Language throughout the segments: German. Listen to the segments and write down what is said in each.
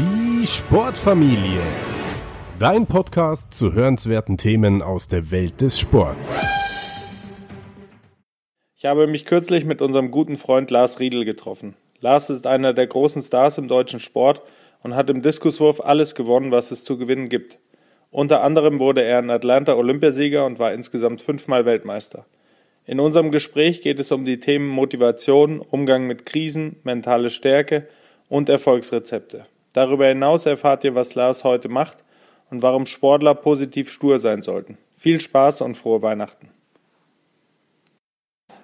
Die Sportfamilie. Dein Podcast zu hörenswerten Themen aus der Welt des Sports. Ich habe mich kürzlich mit unserem guten Freund Lars Riedel getroffen. Lars ist einer der großen Stars im deutschen Sport und hat im Diskuswurf alles gewonnen, was es zu gewinnen gibt. Unter anderem wurde er in Atlanta Olympiasieger und war insgesamt fünfmal Weltmeister. In unserem Gespräch geht es um die Themen Motivation, Umgang mit Krisen, mentale Stärke und Erfolgsrezepte. Darüber hinaus erfahrt ihr, was Lars heute macht und warum Sportler positiv stur sein sollten. Viel Spaß und frohe Weihnachten.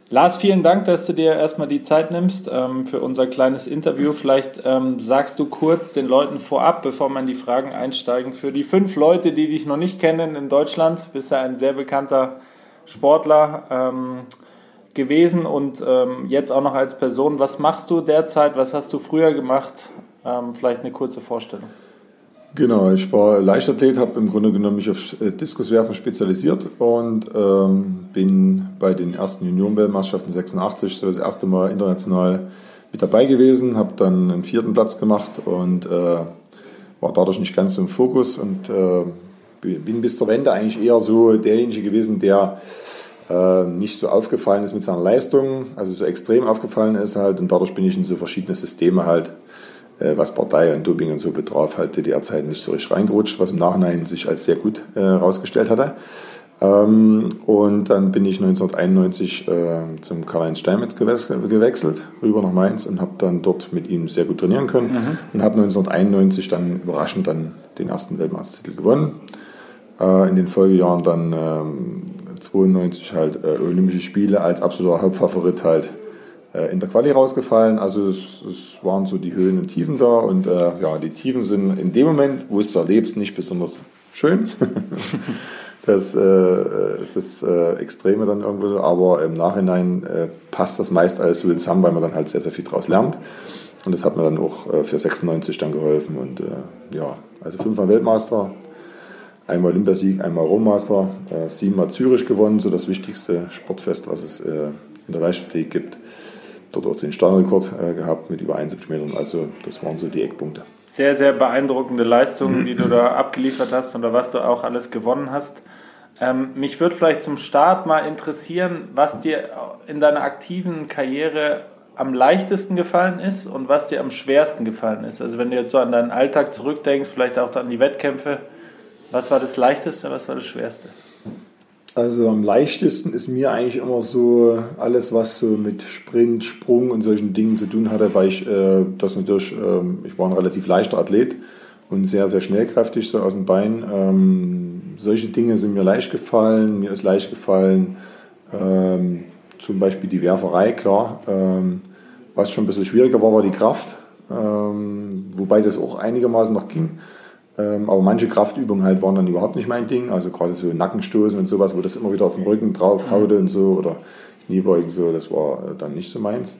Lars, vielen Dank, dass du dir erstmal die Zeit nimmst ähm, für unser kleines Interview. Vielleicht ähm, sagst du kurz den Leuten vorab, bevor in die Fragen einsteigen, für die fünf Leute, die dich noch nicht kennen in Deutschland, bist du ein sehr bekannter Sportler ähm, gewesen und ähm, jetzt auch noch als Person. Was machst du derzeit? Was hast du früher gemacht? Ähm, vielleicht eine kurze Vorstellung. Genau, ich war Leichtathlet, habe im Grunde genommen mich auf äh, Diskuswerfen spezialisiert und ähm, bin bei den ersten Juniorenweltmeisterschaften 86 so das erste Mal international mit dabei gewesen, habe dann einen vierten Platz gemacht und äh, war dadurch nicht ganz so im Fokus und äh, bin bis zur Wende eigentlich eher so derjenige gewesen, der äh, nicht so aufgefallen ist mit seiner Leistung, also so extrem aufgefallen ist halt und dadurch bin ich in so verschiedene Systeme halt was Partei und Doping und so betraf, halt DDR-Zeit nicht so richtig reingerutscht, was im Nachhinein sich als sehr gut herausgestellt äh, hatte. Ähm, und dann bin ich 1991 äh, zum Karl-Heinz Steinmetz gewechselt, rüber nach Mainz und habe dann dort mit ihm sehr gut trainieren können mhm. und habe 1991 dann überraschend dann den ersten Weltmeistertitel gewonnen. Äh, in den Folgejahren dann ähm, 92 halt äh, Olympische Spiele als absoluter Hauptfavorit halt äh, in der Quali rausgefallen. Also es, es, waren so die Höhen und Tiefen da und äh, ja, die Tiefen sind in dem Moment, wo es erlebst, nicht besonders schön. das äh, ist das äh, Extreme dann irgendwo aber im Nachhinein äh, passt das meist alles so zusammen, weil man dann halt sehr, sehr viel daraus lernt. Und das hat mir dann auch äh, für 96 dann geholfen und ja, also fünfmal Weltmeister, einmal Olympiasieg, einmal Rohmaster, siebenmal Zürich gewonnen, so das wichtigste Sportfest, was es in der Leichtathletik gibt dort auch den Startrekord äh, gehabt mit über 71 Metern. Also das waren so die Eckpunkte. Sehr, sehr beeindruckende Leistungen, die du da abgeliefert hast und was du auch alles gewonnen hast. Ähm, mich würde vielleicht zum Start mal interessieren, was dir in deiner aktiven Karriere am leichtesten gefallen ist und was dir am schwersten gefallen ist. Also wenn du jetzt so an deinen Alltag zurückdenkst, vielleicht auch an die Wettkämpfe, was war das leichteste, was war das schwerste? Also am leichtesten ist mir eigentlich immer so alles, was so mit Sprint, Sprung und solchen Dingen zu tun hatte, weil ich äh, das natürlich, äh, ich war ein relativ leichter Athlet und sehr, sehr schnellkräftig so aus dem Bein. Ähm, solche Dinge sind mir leicht gefallen. Mir ist leicht gefallen, ähm, zum Beispiel die Werferei, klar. Ähm, was schon ein bisschen schwieriger war, war die Kraft, ähm, wobei das auch einigermaßen noch ging. Ähm, aber manche Kraftübungen halt waren dann überhaupt nicht mein Ding. Also gerade so Nackenstoßen und sowas, wo das immer wieder auf den Rücken drauf haute mhm. und so oder Kniebeugen so, das war äh, dann nicht so meins.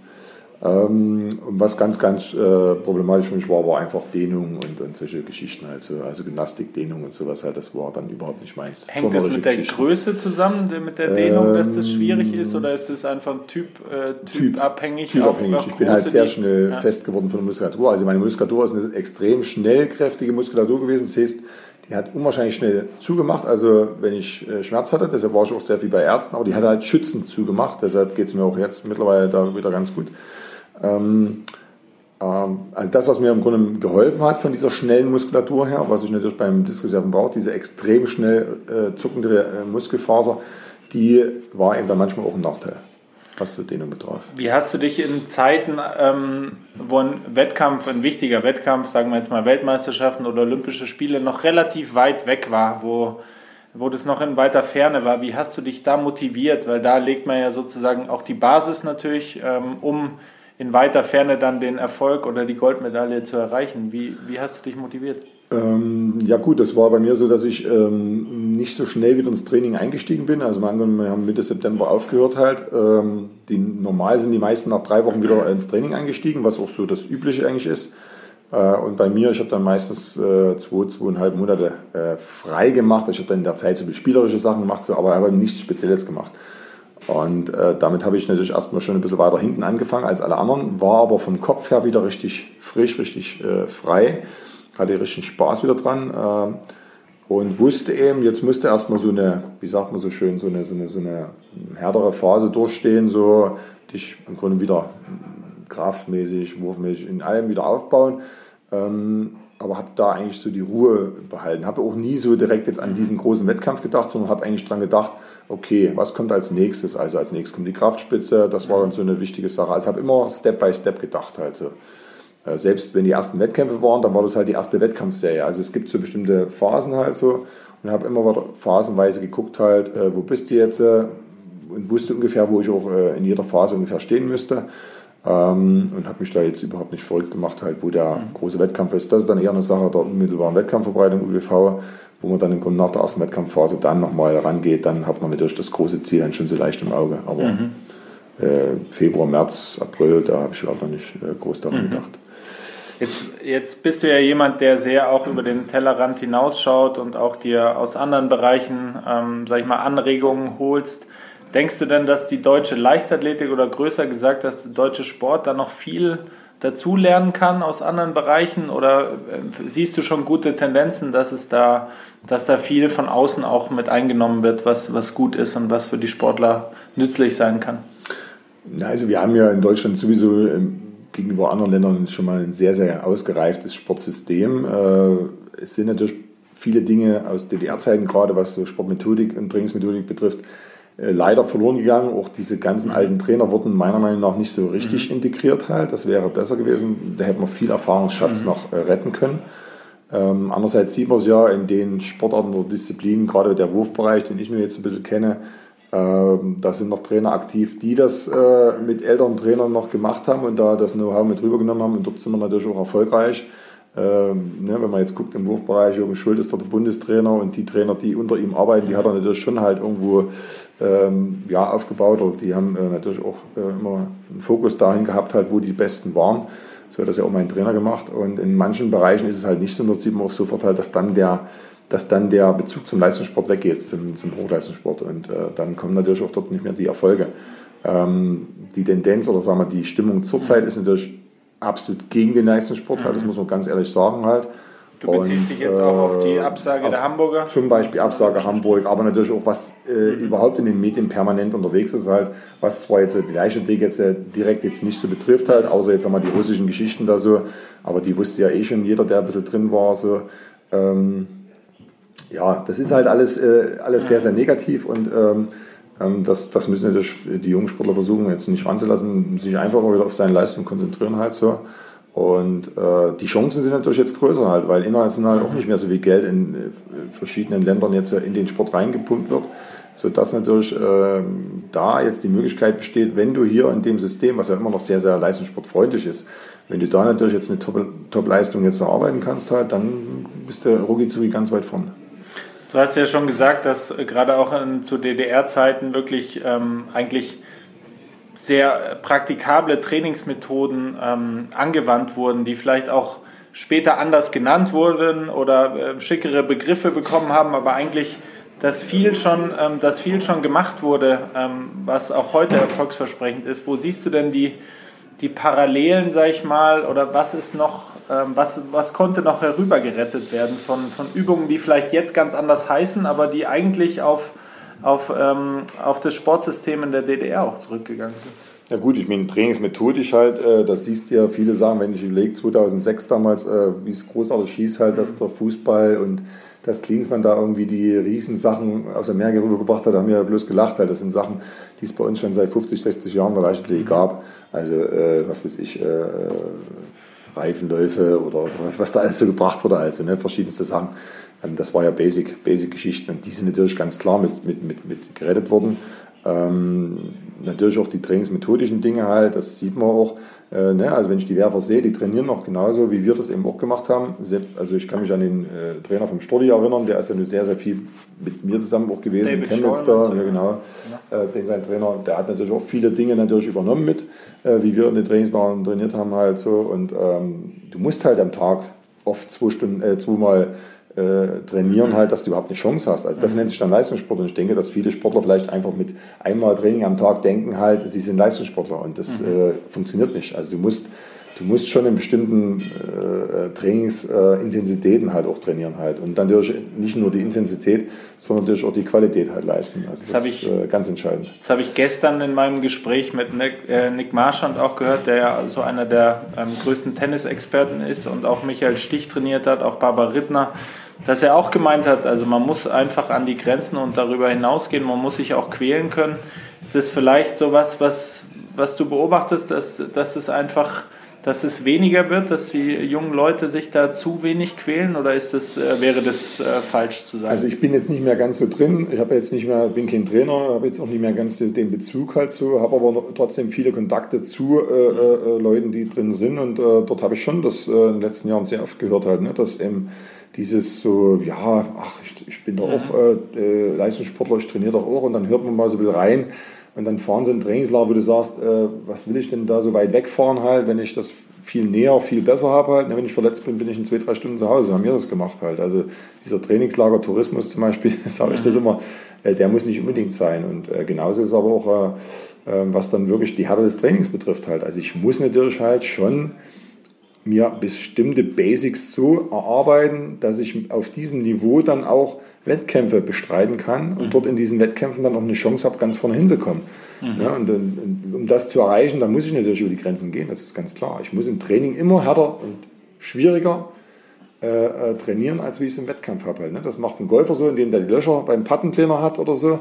Ähm, was ganz, ganz äh, problematisch für mich war, war einfach Dehnung und, und solche Geschichten, also, also Gymnastik, Dehnung und sowas halt, das war dann überhaupt nicht meins. Hängt das mit der Größe zusammen, mit der Dehnung, ähm, dass das schwierig ist oder ist das einfach typ, äh, typabhängig? Typ, typabhängig. ich bin halt sehr schnell ja. fest geworden von der Muskulatur. Also meine Muskulatur ist eine extrem schnellkräftige Muskulatur gewesen. Das heißt, die hat unwahrscheinlich schnell zugemacht. Also wenn ich äh, Schmerz hatte, deshalb war ich auch sehr viel bei Ärzten, aber die hat halt schützend zugemacht. Deshalb geht es mir auch jetzt mittlerweile da wieder ganz gut. Ähm, ähm, also das, was mir im Grunde geholfen hat von dieser schnellen Muskulatur her, was ich natürlich beim Diskuswerfen brauche, diese extrem schnell äh, zuckende äh, Muskelfaser, die war eben dann manchmal auch ein Nachteil, was so Dehnung betraf. Wie hast du dich in Zeiten, ähm, wo ein Wettkampf, ein wichtiger Wettkampf, sagen wir jetzt mal Weltmeisterschaften oder Olympische Spiele, noch relativ weit weg war, wo wo das noch in weiter Ferne war, wie hast du dich da motiviert? Weil da legt man ja sozusagen auch die Basis natürlich, ähm, um in weiter Ferne dann den Erfolg oder die Goldmedaille zu erreichen. Wie, wie hast du dich motiviert? Ähm, ja gut, das war bei mir so, dass ich ähm, nicht so schnell wieder ins Training eingestiegen bin. Also wir haben Mitte September aufgehört halt. Ähm, die, normal sind die meisten nach drei Wochen wieder ins Training eingestiegen, was auch so das Übliche eigentlich ist. Äh, und bei mir, ich habe dann meistens äh, zwei, zweieinhalb Monate äh, frei gemacht. Ich habe dann in der Zeit so spielerische Sachen gemacht, so, aber habe nichts Spezielles gemacht. Und äh, damit habe ich natürlich erstmal schon ein bisschen weiter hinten angefangen als alle anderen, war aber vom Kopf her wieder richtig frisch, richtig äh, frei. Hatte richtig Spaß wieder dran äh, und wusste eben, jetzt musste erstmal so eine, wie sagt man so schön, so eine, so eine, so eine härtere Phase durchstehen, so dich im Grunde wieder kraftmäßig, wurfmäßig in allem wieder aufbauen. Ähm, aber habe da eigentlich so die Ruhe behalten. Habe auch nie so direkt jetzt an diesen großen Wettkampf gedacht, sondern habe eigentlich dran gedacht, okay, was kommt als nächstes? Also als nächstes kommt die Kraftspitze, das war dann so eine wichtige Sache. Also habe immer Step by Step gedacht halt so. Äh, selbst wenn die ersten Wettkämpfe waren, dann war das halt die erste Wettkampfserie. Also es gibt so bestimmte Phasen halt so und habe immer phasenweise geguckt halt, äh, wo bist du jetzt äh, und wusste ungefähr, wo ich auch in jeder Phase ungefähr stehen müsste. Ähm, und habe mich da jetzt überhaupt nicht verrückt gemacht, halt, wo der mhm. große Wettkampf ist. Das ist dann eher eine Sache der unmittelbaren Wettkampfverbreitung UWV, wo man dann nach der ersten Wettkampfphase dann nochmal rangeht. Dann hat man natürlich das große Ziel dann schon so leicht im Auge. Aber mhm. äh, Februar, März, April, da habe ich auch noch nicht äh, groß daran mhm. gedacht. Jetzt, jetzt bist du ja jemand, der sehr auch über den Tellerrand hinausschaut und auch dir aus anderen Bereichen, ähm, sag ich mal, Anregungen holst. Denkst du denn, dass die deutsche Leichtathletik oder größer gesagt, dass der deutsche Sport da noch viel dazulernen kann aus anderen Bereichen? Oder äh, siehst du schon gute Tendenzen, dass es da, dass da viel von außen auch mit eingenommen wird, was, was gut ist und was für die Sportler nützlich sein kann? Also wir haben ja in Deutschland sowieso ähm, gegenüber anderen Ländern schon mal ein sehr, sehr ausgereiftes Sportsystem. Äh, es sind natürlich viele Dinge aus DDR-Zeiten, gerade was so Sportmethodik und Trainingsmethodik betrifft, äh, leider verloren gegangen. Auch diese ganzen alten Trainer wurden meiner Meinung nach nicht so richtig mhm. integriert halt. Das wäre besser gewesen. Da hätte man viel Erfahrungsschatz mhm. noch äh, retten können. Ähm, andererseits sieht man es ja in den Sportarten oder Disziplinen, gerade der Wurfbereich, den ich nur jetzt ein bisschen kenne, ähm, da sind noch Trainer aktiv, die das äh, mit älteren Trainern noch gemacht haben und da das Know-how mit rübergenommen haben. Und dort sind wir natürlich auch erfolgreich. Ähm, ne, wenn man jetzt guckt im Wurfbereich, Jürgen Schuld ist dort der Bundestrainer und die Trainer, die unter ihm arbeiten, die hat er natürlich schon halt irgendwo ähm, ja, aufgebaut oder die haben äh, natürlich auch äh, immer einen Fokus dahin gehabt, halt, wo die Besten waren. So hat das ja auch mein Trainer gemacht und in manchen Bereichen ist es halt nicht so, dort sieht man auch sofort halt, dass dann der, dass dann der Bezug zum Leistungssport weggeht, zum, zum Hochleistungssport und äh, dann kommen natürlich auch dort nicht mehr die Erfolge. Ähm, die Tendenz oder sagen wir die Stimmung zurzeit ist natürlich absolut gegen den Leistungssport, halt, das mhm. muss man ganz ehrlich sagen halt. Du beziehst und, dich jetzt auch auf die äh, Absage der Hamburger? Zum Beispiel Absage Hamburg, aber natürlich auch was äh, mhm. überhaupt in den Medien permanent unterwegs ist halt, was zwar jetzt die Leichtathletik jetzt äh, direkt jetzt nicht so betrifft halt, außer jetzt einmal die russischen Geschichten da so, aber die wusste ja eh schon jeder, der ein bisschen drin war so. Ähm, ja, das ist halt alles, äh, alles sehr, sehr negativ und ähm, ähm, das, das müssen natürlich die jungen Sportler versuchen, jetzt nicht ranzulassen, sich einfach mal wieder auf seine Leistung konzentrieren halt so. Und äh, die Chancen sind natürlich jetzt größer halt, weil international auch nicht mehr so viel Geld in äh, verschiedenen Ländern jetzt in den Sport reingepumpt wird, sodass natürlich äh, da jetzt die Möglichkeit besteht, wenn du hier in dem System, was ja immer noch sehr, sehr leistungssportfreundlich ist, wenn du da natürlich jetzt eine Top-Leistung jetzt erarbeiten kannst halt, dann bist du rucki ganz weit vorne. Du hast ja schon gesagt, dass äh, gerade auch in, zu DDR-Zeiten wirklich ähm, eigentlich sehr praktikable Trainingsmethoden ähm, angewandt wurden, die vielleicht auch später anders genannt wurden oder äh, schickere Begriffe bekommen haben, aber eigentlich dass viel schon, ähm, dass viel schon gemacht wurde, ähm, was auch heute erfolgsversprechend ist. Wo siehst du denn die, die Parallelen, sag ich mal, oder was ist noch, ähm, was, was konnte noch herübergerettet werden von, von Übungen, die vielleicht jetzt ganz anders heißen, aber die eigentlich auf, auf, ähm, auf das Sportsystem in der DDR auch zurückgegangen sind? Ja gut, ich meine, trainingsmethodisch halt, äh, das siehst du ja viele sagen, wenn ich überlege, 2006 damals, äh, wie es großartig hieß halt, dass der Fußball und dass Klinsmann da irgendwie die Riesensachen aus Amerika rübergebracht hat, haben wir ja bloß gelacht. Das sind Sachen, die es bei uns schon seit 50, 60 Jahren bei Leichtathletik gab. Also, äh, was weiß ich, äh, Reifenläufe oder was, was, da alles so gebracht wurde, also ne, verschiedenste Sachen. Ähm, das war ja Basic, Basic-Geschichten und die sind natürlich ganz klar mit, mit, mit, mit gerettet worden. Ähm, natürlich auch die trainingsmethodischen Dinge halt, das sieht man auch. Äh, ne? Also wenn ich die Werfer sehe, die trainieren noch genauso, wie wir das eben auch gemacht haben. Also ich kann mich an den äh, Trainer vom Stordi erinnern, der ist ja nur sehr, sehr viel mit mir zusammen auch gewesen, David Chemnitz da, ja genau, ja. Äh, den sein Trainer, der hat natürlich auch viele Dinge natürlich übernommen mit, äh, wie wir in den Trainingslagern trainiert haben halt so und ähm, du musst halt am Tag oft zwei Stunden, äh, zweimal äh, trainieren halt, dass du überhaupt eine Chance hast. Also das mhm. nennt sich dann Leistungssport und ich denke, dass viele Sportler vielleicht einfach mit einmal Training am Tag denken halt, sie sind Leistungssportler und das mhm. äh, funktioniert nicht. Also du musst du musst schon in bestimmten äh, Trainingsintensitäten äh, halt auch trainieren halt. Und dann natürlich nicht nur die Intensität, sondern natürlich auch die Qualität halt leisten. Also das, das ist ich, äh, ganz entscheidend. Das habe ich gestern in meinem Gespräch mit Nick, äh, Nick Marschand auch gehört, der ja so einer der ähm, größten Tennisexperten ist und auch Michael Stich trainiert hat, auch Barbara Rittner dass er auch gemeint hat, also man muss einfach an die Grenzen und darüber hinausgehen, man muss sich auch quälen können. Ist das vielleicht so was, was, du beobachtest, dass, dass es einfach dass es weniger wird, dass die jungen Leute sich da zu wenig quälen oder ist das, äh, wäre das äh, falsch zu sagen? Also ich bin jetzt nicht mehr ganz so drin, ich habe jetzt nicht mehr, bin kein Trainer, habe jetzt auch nicht mehr ganz den Bezug halt zu, habe aber trotzdem viele Kontakte zu äh, äh, Leuten, die drin sind und äh, dort habe ich schon das äh, in den letzten Jahren sehr oft gehört halt, ne, dass eben dieses so, ja, ach, ich, ich bin doch auch Leistungssportler, ich trainiere doch auch und dann hört man mal so ein bisschen rein, und dann fahren sie in Trainingslager, wo du sagst, äh, was will ich denn da so weit wegfahren halt, wenn ich das viel näher, viel besser habe halt. Wenn ich verletzt bin, bin ich in zwei, drei Stunden zu Hause. Haben wir das gemacht halt. Also dieser Trainingslager Tourismus zum Beispiel, sage ich das immer, äh, der muss nicht unbedingt sein. Und äh, genauso ist aber auch, äh, ähm, was dann wirklich die Härte des Trainings betrifft halt. Also ich muss natürlich halt schon mir bestimmte Basics so erarbeiten, dass ich auf diesem Niveau dann auch Wettkämpfe bestreiten kann und mhm. dort in diesen Wettkämpfen dann auch eine Chance habe, ganz vorne hinzukommen. Mhm. Ja, und, und, um das zu erreichen, dann muss ich natürlich über die Grenzen gehen, das ist ganz klar. Ich muss im Training immer härter und schwieriger äh, äh, trainieren, als wie ich es im Wettkampf habe. Halt, ne? Das macht ein Golfer so, indem der die Löcher beim Pattenkleiner hat oder so.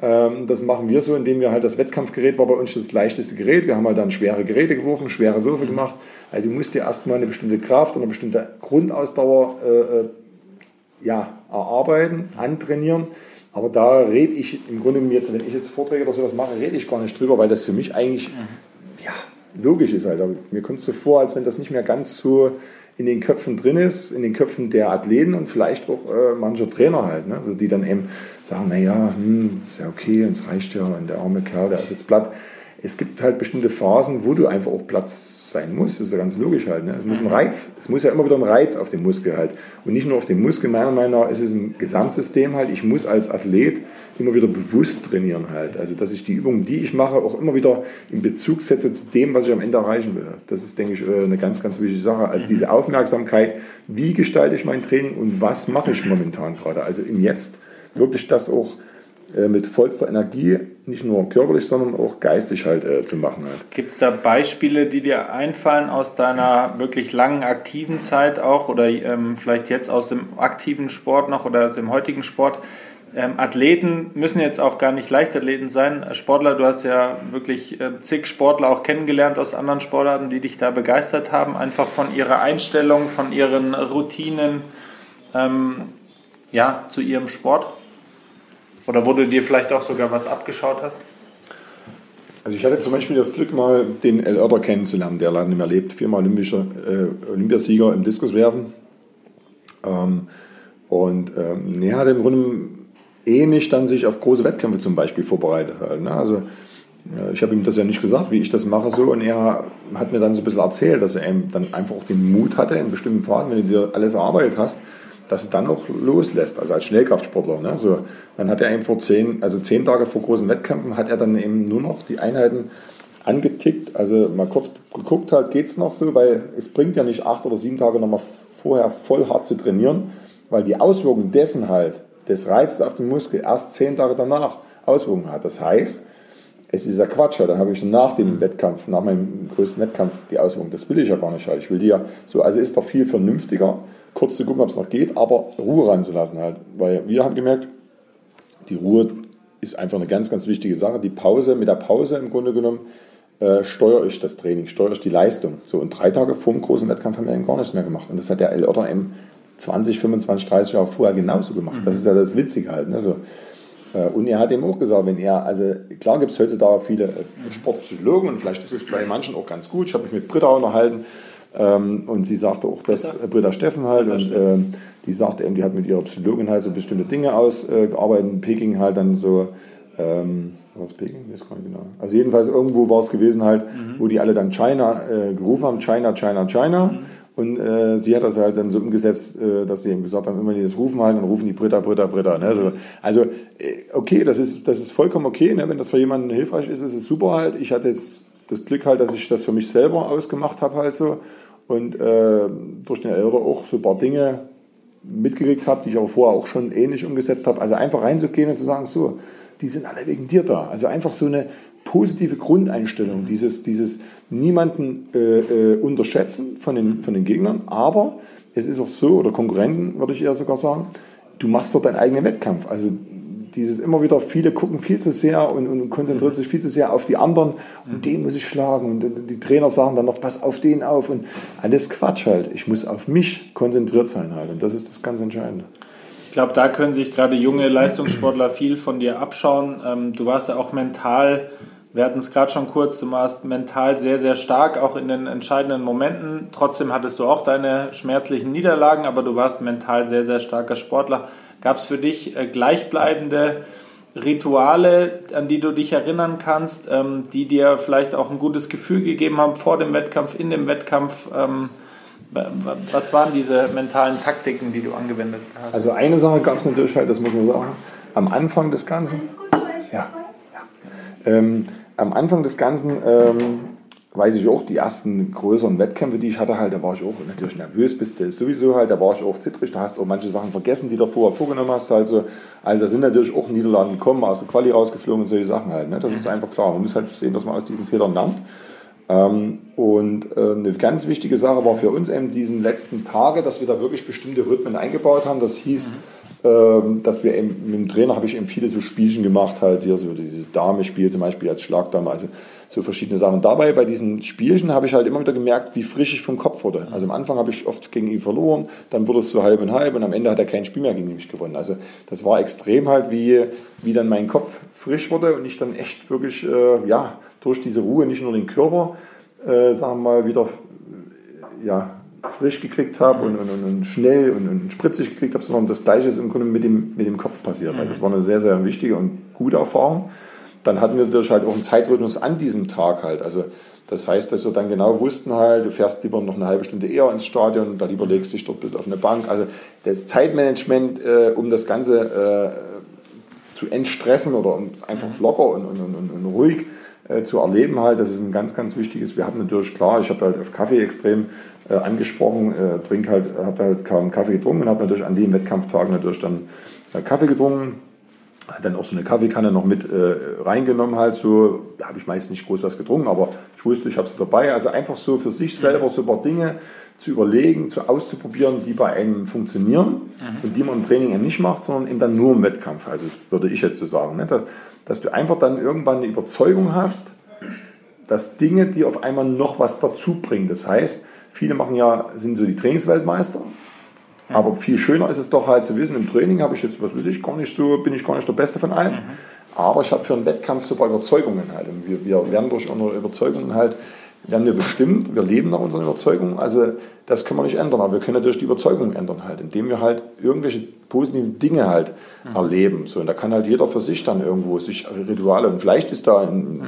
Ähm, das machen wir so, indem wir halt das Wettkampfgerät war bei uns das leichteste Gerät. Wir haben halt dann schwere Geräte geworfen, schwere Würfe mhm. gemacht. Also du musst dir erstmal eine bestimmte Kraft und eine bestimmte Grundausdauer äh, äh ja, erarbeiten, antrainieren. Aber da rede ich im Grunde jetzt, wenn ich jetzt Vorträge oder sowas mache, rede ich gar nicht drüber, weil das für mich eigentlich mhm. ja, logisch ist. Halt. Mir kommt es so vor, als wenn das nicht mehr ganz so in den Köpfen drin ist, in den Köpfen der Athleten und vielleicht auch äh, mancher Trainer halt, ne? also die dann eben sagen, naja, hm, ist ja okay, es reicht ja, und der arme Kerl, der ist jetzt platt. Es gibt halt bestimmte Phasen, wo du einfach auch Platz sein muss. Das ist ja ganz logisch halt. Ne? Es muss ein Reiz, es muss ja immer wieder ein Reiz auf den Muskel halt. Und nicht nur auf den Muskel, meiner Meinung nach ist es ein Gesamtsystem halt. Ich muss als Athlet immer wieder bewusst trainieren halt. Also dass ich die Übungen, die ich mache, auch immer wieder in Bezug setze zu dem, was ich am Ende erreichen will. Das ist, denke ich, äh, eine ganz, ganz wichtige Sache. Also diese Aufmerksamkeit, wie gestalte ich mein Training und was mache ich momentan gerade. Also im Jetzt wirklich das auch äh, mit vollster Energie, nicht nur körperlich, sondern auch geistig halt äh, zu machen. Halt. Gibt es da Beispiele, die dir einfallen aus deiner wirklich langen aktiven Zeit auch oder ähm, vielleicht jetzt aus dem aktiven Sport noch oder dem heutigen Sport? Ähm, Athleten müssen jetzt auch gar nicht Leichtathleten sein. Sportler, du hast ja wirklich äh, zig Sportler auch kennengelernt aus anderen Sportarten, die dich da begeistert haben, einfach von ihrer Einstellung, von ihren Routinen ähm, ja, zu ihrem Sport. Oder wo du dir vielleicht auch sogar was abgeschaut hast? Also ich hatte zum Beispiel das Glück, mal den El Oerter kennenzulernen, der leider nicht mehr lebt, viermal olympischer äh, Olympiasieger im Diskuswerfen. Ähm, und ähm, er hat im Grunde ähnlich dann sich auf große Wettkämpfe zum Beispiel vorbereitet. Halt, ne? Also äh, ich habe ihm das ja nicht gesagt, wie ich das mache so und er hat mir dann so ein bisschen erzählt, dass er eben dann einfach auch den Mut hatte in bestimmten Phasen, wenn du dir alles erarbeitet hast, dass er dann auch loslässt, also als Schnellkraftsportler. Ne? So, dann hat er eben vor zehn, also zehn Tage vor großen Wettkämpfen, hat er dann eben nur noch die Einheiten angetickt, also mal kurz geguckt halt, geht es noch so, weil es bringt ja nicht acht oder sieben Tage nochmal vorher voll hart zu trainieren, weil die Auswirkungen dessen halt, des Reizes auf den Muskel, erst zehn Tage danach Auswirkungen hat. Das heißt, es ist ja Quatsch, halt. dann habe ich nach dem Wettkampf, nach meinem größten Wettkampf die Auswirkungen. Das will ich ja gar nicht. Halt. Ich will die ja so, also ist doch viel vernünftiger, kurz zu gucken, ob es noch geht, aber Ruhe ranzulassen halt. Weil wir haben gemerkt, die Ruhe ist einfach eine ganz, ganz wichtige Sache. Die Pause, mit der Pause im Grunde genommen, äh, steuere ich das Training, steuere ich die Leistung. So, und drei Tage vor dem großen Wettkampf haben wir eben gar nichts mehr gemacht. Und das hat der L. Otter M 20, 25, 30 Jahre vorher genauso gemacht. Mhm. Das ist ja das Witzige halt. Ne? So, äh, und er hat eben auch gesagt, wenn er, also klar gibt es heutzutage viele äh, Sportpsychologen und vielleicht ist es bei manchen auch ganz gut. Ich habe mich mit Britta unterhalten, ähm, und sie sagte auch, dass Britta, Britta Steffen halt, Britta und Steffen. Ähm, die sagte eben, die hat mit ihrer Psychologin halt so bestimmte Dinge ausgearbeitet, in Peking halt dann so, ähm, was Peking? Ich weiß gar nicht genau. Also jedenfalls irgendwo war es gewesen halt, mhm. wo die alle dann China äh, gerufen haben, China, China, China. Mhm. Und äh, sie hat das halt dann so umgesetzt, äh, dass sie eben gesagt haben, immer die das rufen halt, dann rufen die Britta, Britta, Britta. Ne? Also, also äh, okay, das ist, das ist vollkommen okay, ne? wenn das für jemanden hilfreich ist, ist es super halt. Ich hatte jetzt das Glück halt, dass ich das für mich selber ausgemacht habe halt und äh, durch den Eltern auch so ein paar Dinge mitgekriegt habe, die ich aber vorher auch schon ähnlich umgesetzt habe. Also einfach reinzugehen und zu sagen, so, die sind alle wegen dir da. Also einfach so eine positive Grundeinstellung, dieses, dieses niemanden äh, äh, unterschätzen von den, von den Gegnern, aber es ist auch so, oder Konkurrenten würde ich eher sogar sagen, du machst dort deinen eigenen Wettkampf. Also dieses immer wieder, viele gucken viel zu sehr und, und konzentrieren sich viel zu sehr auf die anderen und den muss ich schlagen und die Trainer sagen dann noch, pass auf den auf und alles Quatsch halt. Ich muss auf mich konzentriert sein halt und das ist das ganz Entscheidende. Ich glaube, da können sich gerade junge Leistungssportler viel von dir abschauen. Ähm, du warst ja auch mental wir hatten es gerade schon kurz, du warst mental sehr, sehr stark, auch in den entscheidenden Momenten. Trotzdem hattest du auch deine schmerzlichen Niederlagen, aber du warst mental sehr, sehr starker Sportler. Gab es für dich äh, gleichbleibende Rituale, an die du dich erinnern kannst, ähm, die dir vielleicht auch ein gutes Gefühl gegeben haben vor dem Wettkampf, in dem Wettkampf? Ähm, was waren diese mentalen Taktiken, die du angewendet hast? Also eine Sache gab es natürlich halt, das muss man sagen, am Anfang des Ganzen. Ja. Ähm, am Anfang des Ganzen ähm, weiß ich auch, die ersten größeren Wettkämpfe, die ich hatte, halt, da war ich auch natürlich nervös, bist du sowieso halt, da war ich auch zittrig, da hast du auch manche Sachen vergessen, die du vorher vorgenommen hast. Also, also da sind natürlich auch Niederlagen gekommen, aus der Quali rausgeflogen und solche Sachen halt. Ne? Das ist einfach klar. Man muss halt sehen, dass man aus diesen Fehlern lernt. Ähm, und äh, eine ganz wichtige Sache war für uns eben diesen letzten Tage, dass wir da wirklich bestimmte Rhythmen eingebaut haben. Das hieß, mhm dass wir eben, mit dem Trainer habe ich eben viele so Spielchen gemacht, halt hier so dieses Dame-Spiel zum Beispiel als Schlagdame, also so verschiedene Sachen. Dabei bei diesen Spielchen habe ich halt immer wieder gemerkt, wie frisch ich vom Kopf wurde. Also am Anfang habe ich oft gegen ihn verloren, dann wurde es so halb und halb und am Ende hat er kein Spiel mehr gegen mich gewonnen. Also das war extrem halt, wie, wie dann mein Kopf frisch wurde und ich dann echt wirklich, äh, ja, durch diese Ruhe nicht nur den Körper, äh, sagen wir mal, wieder, ja, frisch gekriegt habe und, und, und, schnell und, und spritzig gekriegt habe, sondern das Gleiche ist im Grunde mit dem, mit dem Kopf passiert. Mhm. Das war eine sehr, sehr wichtige und gute Erfahrung. Dann hatten wir natürlich halt auch einen Zeitrhythmus an diesem Tag halt. Also das heißt, dass wir dann genau wussten halt, du fährst lieber noch eine halbe Stunde eher ins Stadion, da lieber legst dich dort ein bisschen auf eine Bank. Also das Zeitmanagement, äh, um das Ganze äh, zu entstressen oder um es einfach locker und, und, und, und ruhig äh, zu erleben halt, das ist ein ganz, ganz wichtiges. Wir hatten natürlich klar, ich habe halt auf Kaffee extrem äh, angesprochen, äh, trink halt, habe halt kaum Kaffee getrunken und habe natürlich an den Wettkampftagen natürlich dann äh, Kaffee getrunken. Dann auch so eine Kaffeekanne noch mit äh, reingenommen halt so. Da habe ich meist nicht groß was getrunken, aber ich wusste, ich habe es dabei. Also einfach so für sich selber so ein paar Dinge zu überlegen, zu auszuprobieren, die bei einem funktionieren mhm. und die man im Training eben nicht macht, sondern eben dann nur im Wettkampf. Also würde ich jetzt so sagen, ne? dass, dass du einfach dann irgendwann eine Überzeugung hast, dass Dinge, die auf einmal noch was dazu bringen. Das heißt, Viele machen ja, sind so die Trainingsweltmeister. Aber viel schöner ist es doch halt zu wissen, im Training habe ich jetzt, was weiß ich, gar nicht so, bin ich gar nicht der Beste von allen. Mhm. Aber ich habe für einen Wettkampf super Überzeugungen halt. Und wir, wir werden durch unsere Überzeugungen halt werden wir bestimmt, wir leben nach unseren Überzeugungen, also das können wir nicht ändern, aber wir können natürlich die Überzeugungen ändern halt, indem wir halt irgendwelche positiven Dinge halt mhm. erleben. So, und da kann halt jeder für sich dann irgendwo sich Rituale, und vielleicht ist da ein, mhm.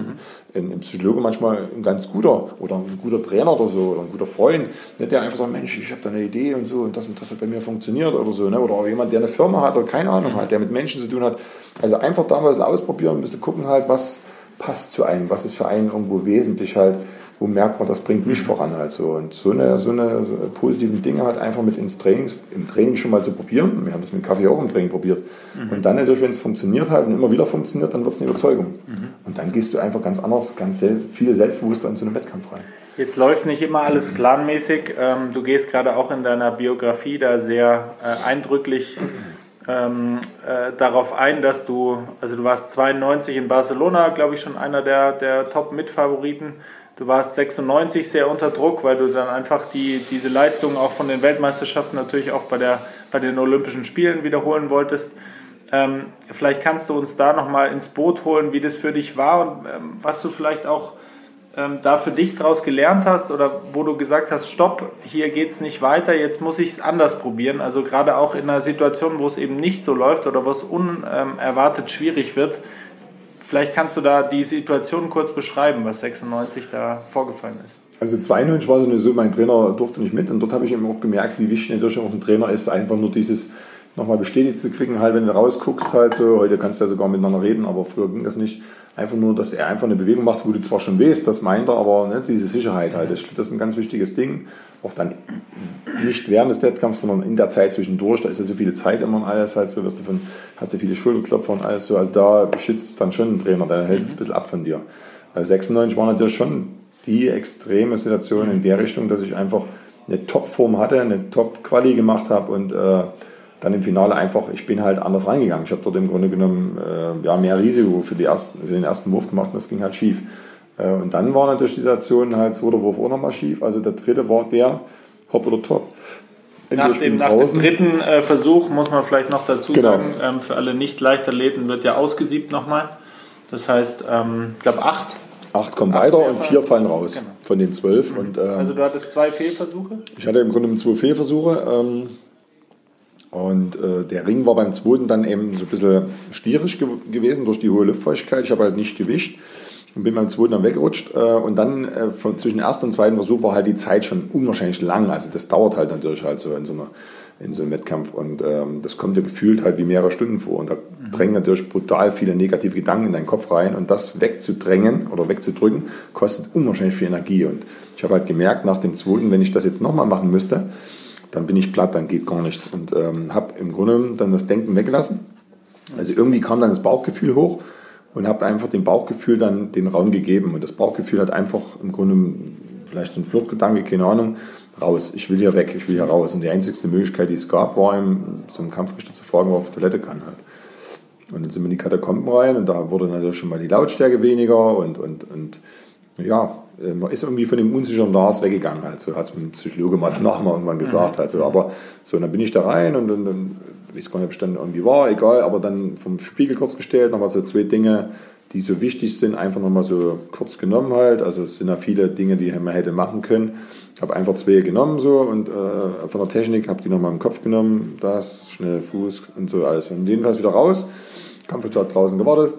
ein, ein Psychologe manchmal ein ganz guter oder ein guter Trainer oder so oder ein guter Freund, ne, der einfach sagt, Mensch, ich habe da eine Idee und so und das und das hat bei mir funktioniert oder so, ne? oder auch jemand, der eine Firma hat oder keine Ahnung mhm. halt, der mit Menschen zu tun hat. Also einfach da mal ausprobieren, ein bisschen gucken halt, was passt zu einem, was ist für einen irgendwo wesentlich halt, wo merkt man, das bringt mich voran halt so. Und so eine, so eine so positiven Dinge halt einfach mit ins Training, im Training schon mal zu probieren. Wir haben das mit Kaffee auch im Training probiert. Mhm. Und dann natürlich, wenn es funktioniert halt und immer wieder funktioniert, dann wird es eine Überzeugung. Mhm. Und dann gehst du einfach ganz anders, ganz sel viel selbstbewusster in so einen Wettkampf rein. Jetzt läuft nicht immer alles planmäßig. Ähm, du gehst gerade auch in deiner Biografie da sehr äh, eindrücklich ähm, äh, darauf ein, dass du, also du warst 92 in Barcelona, glaube ich, schon einer der, der Top-Mitfavoriten. Du warst 96 sehr unter Druck, weil du dann einfach die, diese Leistung auch von den Weltmeisterschaften natürlich auch bei, der, bei den Olympischen Spielen wiederholen wolltest. Ähm, vielleicht kannst du uns da nochmal ins Boot holen, wie das für dich war und ähm, was du vielleicht auch ähm, da für dich daraus gelernt hast oder wo du gesagt hast, stopp, hier geht es nicht weiter, jetzt muss ich es anders probieren. Also gerade auch in einer Situation, wo es eben nicht so läuft oder wo es unerwartet schwierig wird, Vielleicht kannst du da die Situation kurz beschreiben, was 96 da vorgefallen ist. Also 92 war es so, mein Trainer durfte nicht mit und dort habe ich eben auch gemerkt, wie wichtig natürlich auch ein Trainer ist, einfach nur dieses nochmal bestätigt zu kriegen, halt wenn du rausguckst halt so, heute kannst du ja sogar miteinander reden, aber früher ging das nicht. Einfach nur, dass er einfach eine Bewegung macht, wo du zwar schon weißt, das meint er, aber ne, diese Sicherheit halt, das, das ist ein ganz wichtiges Ding. Auch dann nicht während des Wettkampfs, sondern in der Zeit zwischendurch, da ist ja so viel Zeit immer und alles halt so, wirst du von, hast du viele Schulterklopfer und alles so, also da beschützt dann schon ein Trainer, der hält es ein bisschen ab von dir. Also 96 war natürlich schon die extreme Situation in der Richtung, dass ich einfach eine Topform hatte, eine Top-Quali gemacht habe und äh, dann im Finale einfach, ich bin halt anders reingegangen. Ich habe dort im Grunde genommen äh, ja, mehr Risiko für, ersten, für den ersten Wurf gemacht und das ging halt schief. Äh, und dann war natürlich die Situation halt zweiter Wurf auch nochmal schief. Also der dritte war der Hop oder Top. Nach dem, nach dem, dritten äh, Versuch muss man vielleicht noch dazu genau. sagen, ähm, für alle Nicht-Leichtathleten wird ja ausgesiebt nochmal. Das heißt, ähm, ich glaube acht. Acht kommen acht weiter und vier fallen raus genau. von den zwölf. Mhm. Und, ähm, also du hattest zwei Fehlversuche? Ich hatte im Grunde zwei Fehlversuche. Ähm, und äh, der Ring war beim zweiten dann eben so ein bisschen stierisch ge gewesen durch die hohe Luftfeuchtigkeit. Ich habe halt nicht gewischt und bin beim zweiten dann weggerutscht. Äh, und dann äh, von, zwischen ersten und zweiten Versuch war halt die Zeit schon unwahrscheinlich lang. Also das dauert halt natürlich halt so in so, einer, in so einem Wettkampf. Und ähm, das kommt dir gefühlt halt wie mehrere Stunden vor. Und da mhm. drängen natürlich brutal viele negative Gedanken in deinen Kopf rein. Und das wegzudrängen oder wegzudrücken, kostet unwahrscheinlich viel Energie. Und ich habe halt gemerkt nach dem zweiten, wenn ich das jetzt nochmal machen müsste, dann bin ich platt, dann geht gar nichts. Und ähm, habe im Grunde dann das Denken weggelassen. Also irgendwie kam dann das Bauchgefühl hoch und habe einfach dem Bauchgefühl dann den Raum gegeben. Und das Bauchgefühl hat einfach im Grunde vielleicht ein Fluchtgedanke, keine Ahnung, raus. Ich will hier weg, ich will hier raus. Und die einzigste Möglichkeit, die es gab, war ihm so einen Kampfrichter zu fragen, ob er auf Toilette kann halt. Und dann sind wir in die Katakomben rein und da wurde natürlich schon mal die Lautstärke weniger und, und, und ja, man ist irgendwie von dem unsicheren Lars weggegangen. Also hat es ein Psychologe mal danach mal irgendwann gesagt. Also, aber so, dann bin ich da rein und dann, ich weiß gar nicht, ob ich dann irgendwie war, egal, aber dann vom Spiegel kurz gestellt, nochmal so zwei Dinge, die so wichtig sind, einfach nochmal so kurz genommen halt. Also es sind ja viele Dinge, die man hätte machen können. Ich habe einfach zwei genommen so und äh, von der Technik habe die nochmal im Kopf genommen, das, schnell Fuß und so alles. Und jedenfalls wieder raus, Kampfstadt draußen gewartet,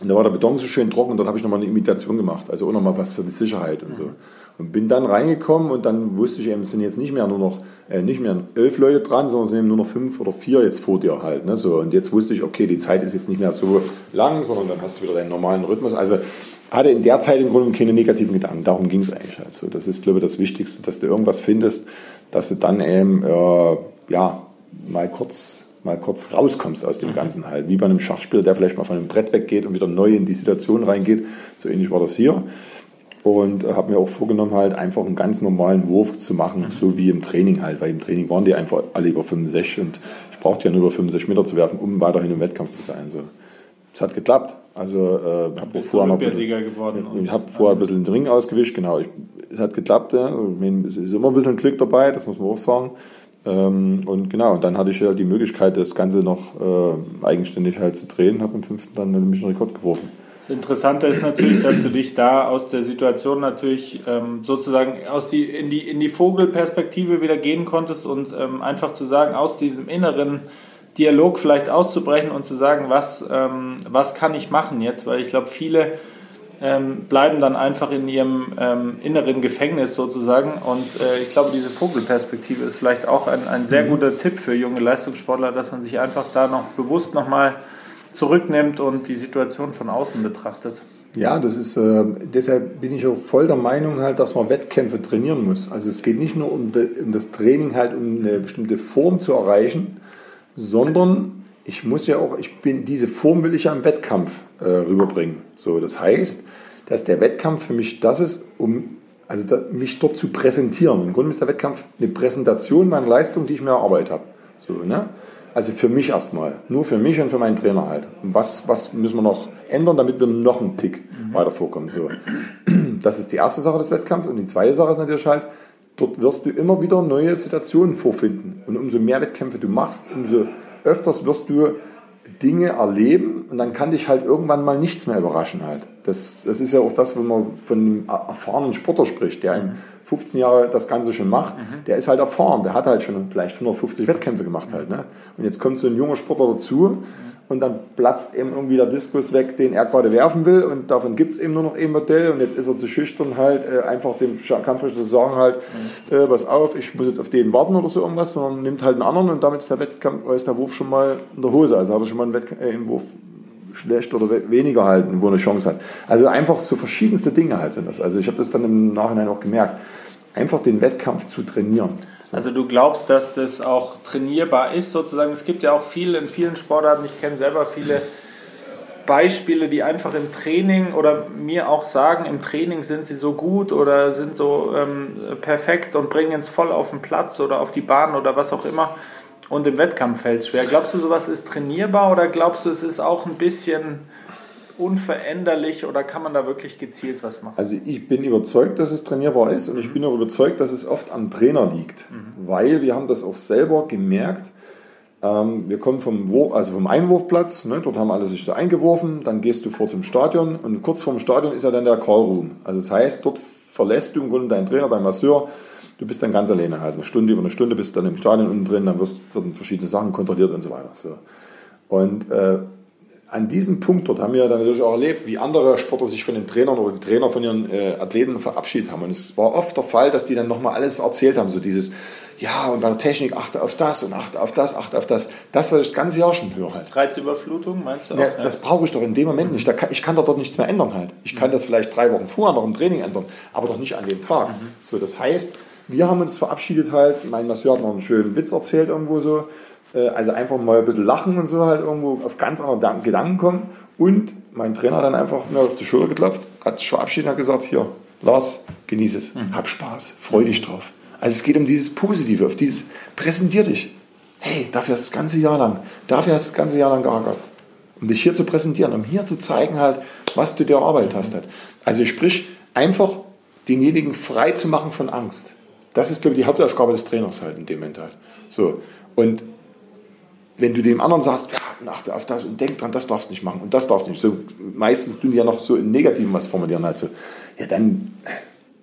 und da war der Beton so schön trocken und dort habe ich nochmal eine Imitation gemacht, also auch nochmal was für die Sicherheit und so. Und bin dann reingekommen und dann wusste ich eben, es sind jetzt nicht mehr nur noch, äh, nicht mehr elf Leute dran, sondern es sind eben nur noch fünf oder vier jetzt vor dir halt. Ne? So, und jetzt wusste ich, okay, die Zeit ist jetzt nicht mehr so lang, sondern dann hast du wieder deinen normalen Rhythmus. Also hatte in der Zeit im Grunde keine negativen Gedanken. Darum ging es eigentlich. Also das ist, glaube ich, das Wichtigste, dass du irgendwas findest, dass du dann eben, äh, ja, mal kurz mal kurz rauskommst aus dem mhm. Ganzen halt. Wie bei einem Schachspieler, der vielleicht mal von einem Brett weggeht und wieder neu in die Situation reingeht. So ähnlich war das hier. Und äh, habe mir auch vorgenommen, halt einfach einen ganz normalen Wurf zu machen, mhm. so wie im Training halt. Weil im Training waren die einfach alle über 65 und ich brauchte ja nur über 65 Meter zu werfen, um weiterhin im Wettkampf zu sein. So. Es hat geklappt. Also äh, habe vorher noch geworden. Ich habe vorher ein bisschen den Ring ausgewischt, genau. Ich, es hat geklappt. Ja. Es ist immer ein bisschen Glück dabei, das muss man auch sagen. Ähm, und genau, und dann hatte ich ja die Möglichkeit, das Ganze noch äh, eigenständig halt zu drehen, habe im fünften dann einen Mission Rekord geworfen. Das Interessante ist natürlich, dass du dich da aus der Situation natürlich ähm, sozusagen aus die, in, die, in die Vogelperspektive wieder gehen konntest und ähm, einfach zu sagen, aus diesem inneren Dialog vielleicht auszubrechen und zu sagen, was, ähm, was kann ich machen jetzt, weil ich glaube, viele ähm, bleiben dann einfach in ihrem ähm, inneren Gefängnis sozusagen. Und äh, ich glaube, diese Vogelperspektive ist vielleicht auch ein, ein sehr mhm. guter Tipp für junge Leistungssportler, dass man sich einfach da noch bewusst nochmal zurücknimmt und die Situation von außen betrachtet. Ja, das ist, äh, deshalb bin ich auch voll der Meinung halt, dass man Wettkämpfe trainieren muss. Also es geht nicht nur um, de, um das Training halt, um eine bestimmte Form zu erreichen, sondern ich muss ja auch, ich bin, diese Form will ich ja im Wettkampf äh, rüberbringen. So, das heißt, dass der Wettkampf für mich das ist, um also da, mich dort zu präsentieren. Im Grunde ist der Wettkampf eine Präsentation meiner Leistung, die ich mir erarbeitet habe. So, ne? Also für mich erstmal, nur für mich und für meinen Trainer halt. Und was, was müssen wir noch ändern, damit wir noch einen Tick mhm. weiter vorkommen. So. Das ist die erste Sache des Wettkampfs. Und die zweite Sache ist natürlich halt, dort wirst du immer wieder neue Situationen vorfinden. Und umso mehr Wettkämpfe du machst, umso öfters wirst du Dinge erleben und dann kann dich halt irgendwann mal nichts mehr überraschen halt. Das, das ist ja auch das, wenn man von einem erfahrenen Sportler spricht, der 15 Jahre das Ganze schon macht, mhm. der ist halt erfahren, der hat halt schon vielleicht 150 Wettkämpfe gemacht halt. Ne? Und jetzt kommt so ein junger Sportler dazu und dann platzt eben irgendwie der Diskus weg, den er gerade werfen will und davon gibt es eben nur noch ein Modell und jetzt ist er zu schüchtern halt, äh, einfach dem Kampfrichter zu sagen halt, mhm. äh, pass auf, ich muss jetzt auf den warten oder so irgendwas, sondern nimmt halt einen anderen und damit ist der Wettkampf, ist der Wurf schon mal in der Hose, also hat er schon mal einen, Wettkampf, äh, einen Wurf schlecht oder weniger halten, wo eine Chance hat. Also einfach so verschiedenste Dinge halt sind das. Also ich habe das dann im Nachhinein auch gemerkt. Einfach den Wettkampf zu trainieren. So. Also du glaubst, dass das auch trainierbar ist sozusagen. Es gibt ja auch viel in vielen Sportarten, ich kenne selber viele Beispiele, die einfach im Training oder mir auch sagen, im Training sind sie so gut oder sind so ähm, perfekt und bringen es voll auf den Platz oder auf die Bahn oder was auch immer. Und im Wettkampf fällt es schwer. Glaubst du, sowas ist trainierbar oder glaubst du, es ist auch ein bisschen unveränderlich oder kann man da wirklich gezielt was machen? Also ich bin überzeugt, dass es trainierbar ist und ich bin auch überzeugt, dass es oft am Trainer liegt, mhm. weil wir haben das auch selber gemerkt. Ähm, wir kommen vom, Wurf, also vom Einwurfplatz, ne, dort haben alle sich so eingeworfen, dann gehst du vor zum Stadion und kurz vorm Stadion ist ja dann der Callroom. Also das heißt, dort verlässt du im Grunde deinen Trainer, deinen Masseur, du bist dann ganz alleine halt. Eine Stunde über eine Stunde bist du dann im Stadion unten drin, dann wirst, werden verschiedene Sachen kontrolliert und so weiter. So. Und äh, an diesem Punkt dort haben wir dann natürlich auch erlebt, wie andere Sportler sich von den Trainern oder die Trainer von ihren äh, Athleten verabschiedet haben. Und es war oft der Fall, dass die dann nochmal alles erzählt haben, so dieses, ja, und bei der Technik achte auf das und achte auf das, achte auf das. Das, was ich das ganze Jahr schon höre halt. Reizüberflutung, meinst du auch? Ja. Das brauche ich doch in dem Moment nicht. Kann, ich kann da dort nichts mehr ändern halt. Ich kann mhm. das vielleicht drei Wochen vorher noch im Training ändern, aber doch nicht an dem Tag. Mhm. So, das heißt, wir haben uns verabschiedet halt. Mein Masseur hat noch einen schönen Witz erzählt irgendwo so. Äh, also einfach mal ein bisschen lachen und so halt irgendwo auf ganz andere Gedanken kommen. Und mein Trainer dann einfach mir auf die Schulter geklopft, hat sich verabschiedet und hat gesagt, hier, Lars, genieß es, mhm. hab Spaß, freu dich drauf. Also es geht um dieses Positive, auf dieses präsentier dich. Hey, dafür hast du das ganze Jahr lang, dafür hast du das ganze Jahr lang geackert. Um dich hier zu präsentieren, um hier zu zeigen halt, was du dir erarbeitet hast. Halt. Also sprich, einfach denjenigen frei zu machen von Angst. Das ist, glaube ich, die Hauptaufgabe des Trainers halt in dem Moment halt. So. Und wenn du dem anderen sagst, ja, achte auf das und denk dran, das darfst du nicht machen und das darfst du nicht. So, meistens tun die ja noch so im Negativen was formulieren halt so. Ja, dann,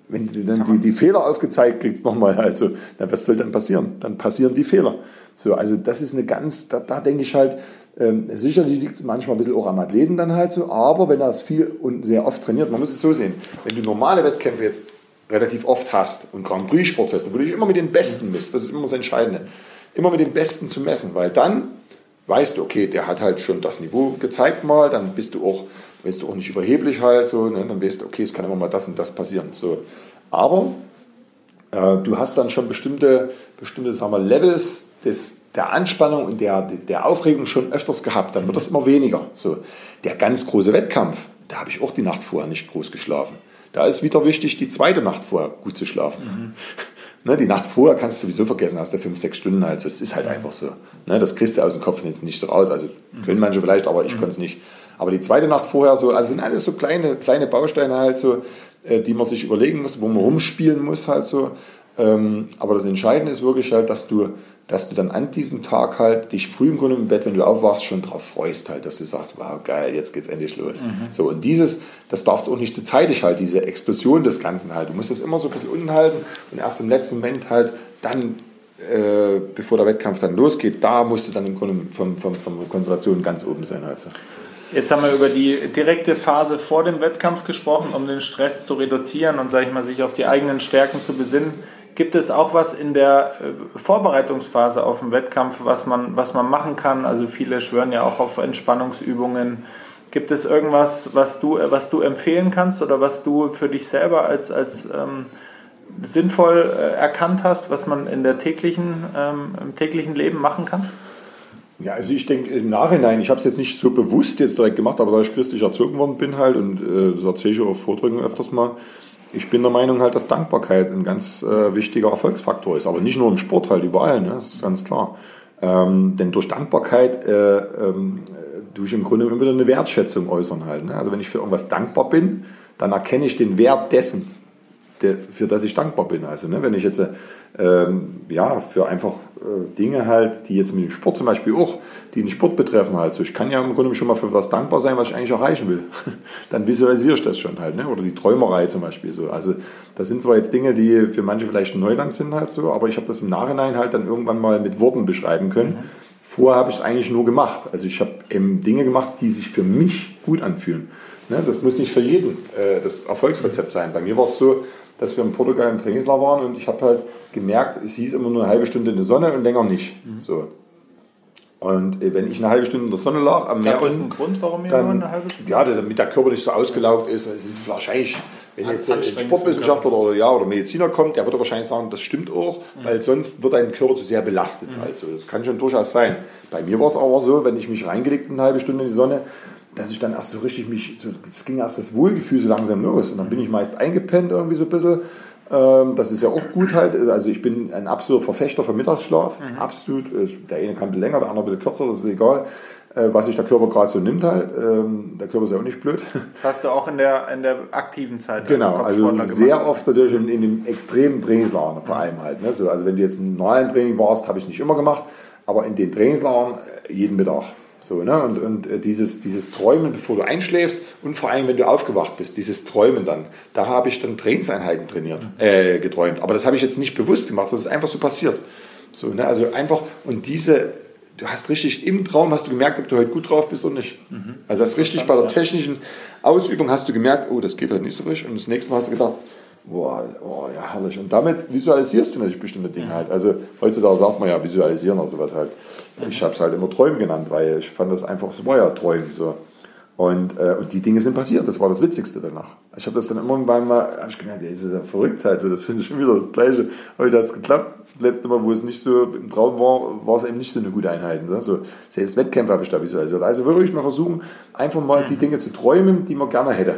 wenn du dann die, die Fehler aufgezeigt kriegst nochmal halt so, na, was soll dann passieren? Dann passieren die Fehler. So, also das ist eine ganz, da, da denke ich halt, ähm, sicherlich liegt es manchmal ein bisschen auch am Athleten dann halt so, aber wenn er es viel und sehr oft trainiert, man muss es so sehen, wenn du normale Wettkämpfe jetzt relativ oft hast und Grand Prix Sportfeste, wo du dich immer mit den Besten misst, das ist immer das Entscheidende immer mit dem Besten zu messen, weil dann weißt du, okay, der hat halt schon das Niveau gezeigt mal, dann bist du auch, bist du auch nicht überheblich halt so, ne? dann weißt du, okay, es kann immer mal das und das passieren. So. Aber äh, du hast dann schon bestimmte, bestimmte sagen wir, Levels des, der Anspannung und der, der Aufregung schon öfters gehabt, dann wird das immer weniger. So. Der ganz große Wettkampf, da habe ich auch die Nacht vorher nicht groß geschlafen. Da ist wieder wichtig, die zweite Nacht vorher gut zu schlafen. Mhm. Ne, die Nacht vorher kannst du sowieso vergessen, hast du fünf, sechs Stunden halt. So. Das ist halt einfach so. Ne, das kriegst du aus dem Kopf jetzt nicht so raus. Also können manche vielleicht, aber ich mhm. konnte es nicht. Aber die zweite Nacht vorher so, also sind alles so kleine, kleine Bausteine halt so, äh, die man sich überlegen muss, wo man rumspielen muss halt so. Ähm, aber das Entscheidende ist wirklich halt, dass du dass du dann an diesem Tag halt dich früh im Grunde im Bett, wenn du aufwachst, schon drauf freust halt, dass du sagst, wow, geil, jetzt geht's endlich los. Mhm. So, und dieses, das darfst du auch nicht zu zeitig halt, diese Explosion des Ganzen halt. Du musst das immer so ein bisschen unten halten und erst im letzten Moment halt dann, äh, bevor der Wettkampf dann losgeht, da musst du dann im Grunde von, von, von Konzentration ganz oben sein halt. So. Jetzt haben wir über die direkte Phase vor dem Wettkampf gesprochen, um den Stress zu reduzieren und, sage ich mal, sich auf die eigenen Stärken zu besinnen. Gibt es auch was in der äh, Vorbereitungsphase auf den Wettkampf, was man, was man machen kann? Also viele schwören ja auch auf Entspannungsübungen. Gibt es irgendwas, was du, was du empfehlen kannst oder was du für dich selber als, als ähm, sinnvoll äh, erkannt hast, was man in der täglichen, ähm, im täglichen Leben machen kann? Ja, also ich denke im Nachhinein, ich habe es jetzt nicht so bewusst jetzt direkt gemacht, aber da ich christlich erzogen worden bin halt und äh, das erzähle ich auch auf Vorträgen öfters mal, ich bin der Meinung halt, dass Dankbarkeit ein ganz äh, wichtiger Erfolgsfaktor ist. Aber nicht nur im Sport, halt überall, ne? das ist ganz klar. Ähm, denn durch Dankbarkeit äh, ähm, tue ich im Grunde immer wieder eine Wertschätzung äußern halt. Ne? Also wenn ich für irgendwas dankbar bin, dann erkenne ich den Wert dessen für das ich dankbar bin. Also ne, wenn ich jetzt ähm, ja für einfach äh, Dinge halt, die jetzt mit dem Sport zum Beispiel auch, die den Sport betreffen halt, so ich kann ja im Grunde schon mal für was dankbar sein, was ich eigentlich erreichen will. Dann visualisiere ich das schon halt, ne? oder die Träumerei zum Beispiel so. Also das sind zwar jetzt Dinge, die für manche vielleicht Neuland sind halt so, aber ich habe das im Nachhinein halt dann irgendwann mal mit Worten beschreiben können. Mhm. Vorher habe ich es eigentlich nur gemacht. Also ich habe eben Dinge gemacht, die sich für mich gut anfühlen. Ne? Das muss nicht für jeden äh, das Erfolgsrezept sein. Bei mir war es so, dass wir in Portugal im Trainingslager waren und ich habe halt gemerkt, es hieß immer nur eine halbe Stunde in der Sonne und länger nicht. Mhm. So. Und äh, wenn ich eine halbe Stunde in der Sonne lag am Meer, Gab es einen Grund, warum ihr dann, nur eine halbe Stunde? ja, damit der Körper nicht so ausgelaugt ist. Es ist wahrscheinlich, wenn jetzt ein Anstrengend Sportwissenschaftler oder, ja, oder Mediziner kommt, der würde wahrscheinlich sagen, das stimmt auch, weil sonst wird dein Körper zu sehr belastet. Also das kann schon durchaus sein. Bei mir war es aber so, wenn ich mich reingelegt eine halbe Stunde in die Sonne, dass ich dann erst so richtig mich, so, es ging erst das Wohlgefühl so langsam los. Und dann bin ich meist eingepennt irgendwie so ein bisschen. Ähm, Das ist ja auch gut halt. Also ich bin ein absoluter Verfechter von Mittagsschlaf. Absolut. Äh, Der eine kann ein bisschen länger, der andere ein bisschen kürzer, das ist egal. Äh, Was sich der Körper gerade so nimmt halt. Ähm, Der Körper ist ja auch nicht blöd. Das hast du auch in der, in der aktiven Zeit Genau, also sehr oft natürlich in, in den extremen Trainingslagern vor allem halt. Ne? So, also wenn du jetzt im normalen Training warst, habe ich nicht immer gemacht, aber in den Trainingslagern äh, jeden Mittag. So, ne? Und, und äh, dieses, dieses Träumen, bevor du einschläfst und vor allem, wenn du aufgewacht bist, dieses Träumen dann, da habe ich dann Trainingseinheiten trainiert, äh, geträumt. Aber das habe ich jetzt nicht bewusst gemacht, das ist einfach so passiert. So, ne? Also einfach, und diese, du hast richtig im Traum, hast du gemerkt, ob du heute gut drauf bist oder nicht. Also das richtig bei der technischen Ausübung hast du gemerkt, oh, das geht heute nicht so richtig. Und das nächste Mal hast du gedacht, boah, oh, ja, herrlich. Und damit visualisierst du natürlich bestimmte Dinge halt. Also heutzutage sagt man ja visualisieren oder sowas halt. Ich habe es halt immer Träumen genannt, weil ich fand das einfach, es war ja Träumen so. Und, äh, und die Dinge sind passiert, das war das Witzigste danach. Ich habe das dann irgendwann mal, habe ich gemerkt, ja, das ist ja verrückt halt, so, das finde ich schon wieder das Gleiche. Heute hat es geklappt. Das letzte Mal, wo es nicht so im Traum war, war es eben nicht so eine gute Einheit. Ne? So, selbst Wettkämpfe habe ich da visualisiert. Also wirklich mal versuchen, einfach mal die Dinge zu träumen, die man gerne hätte.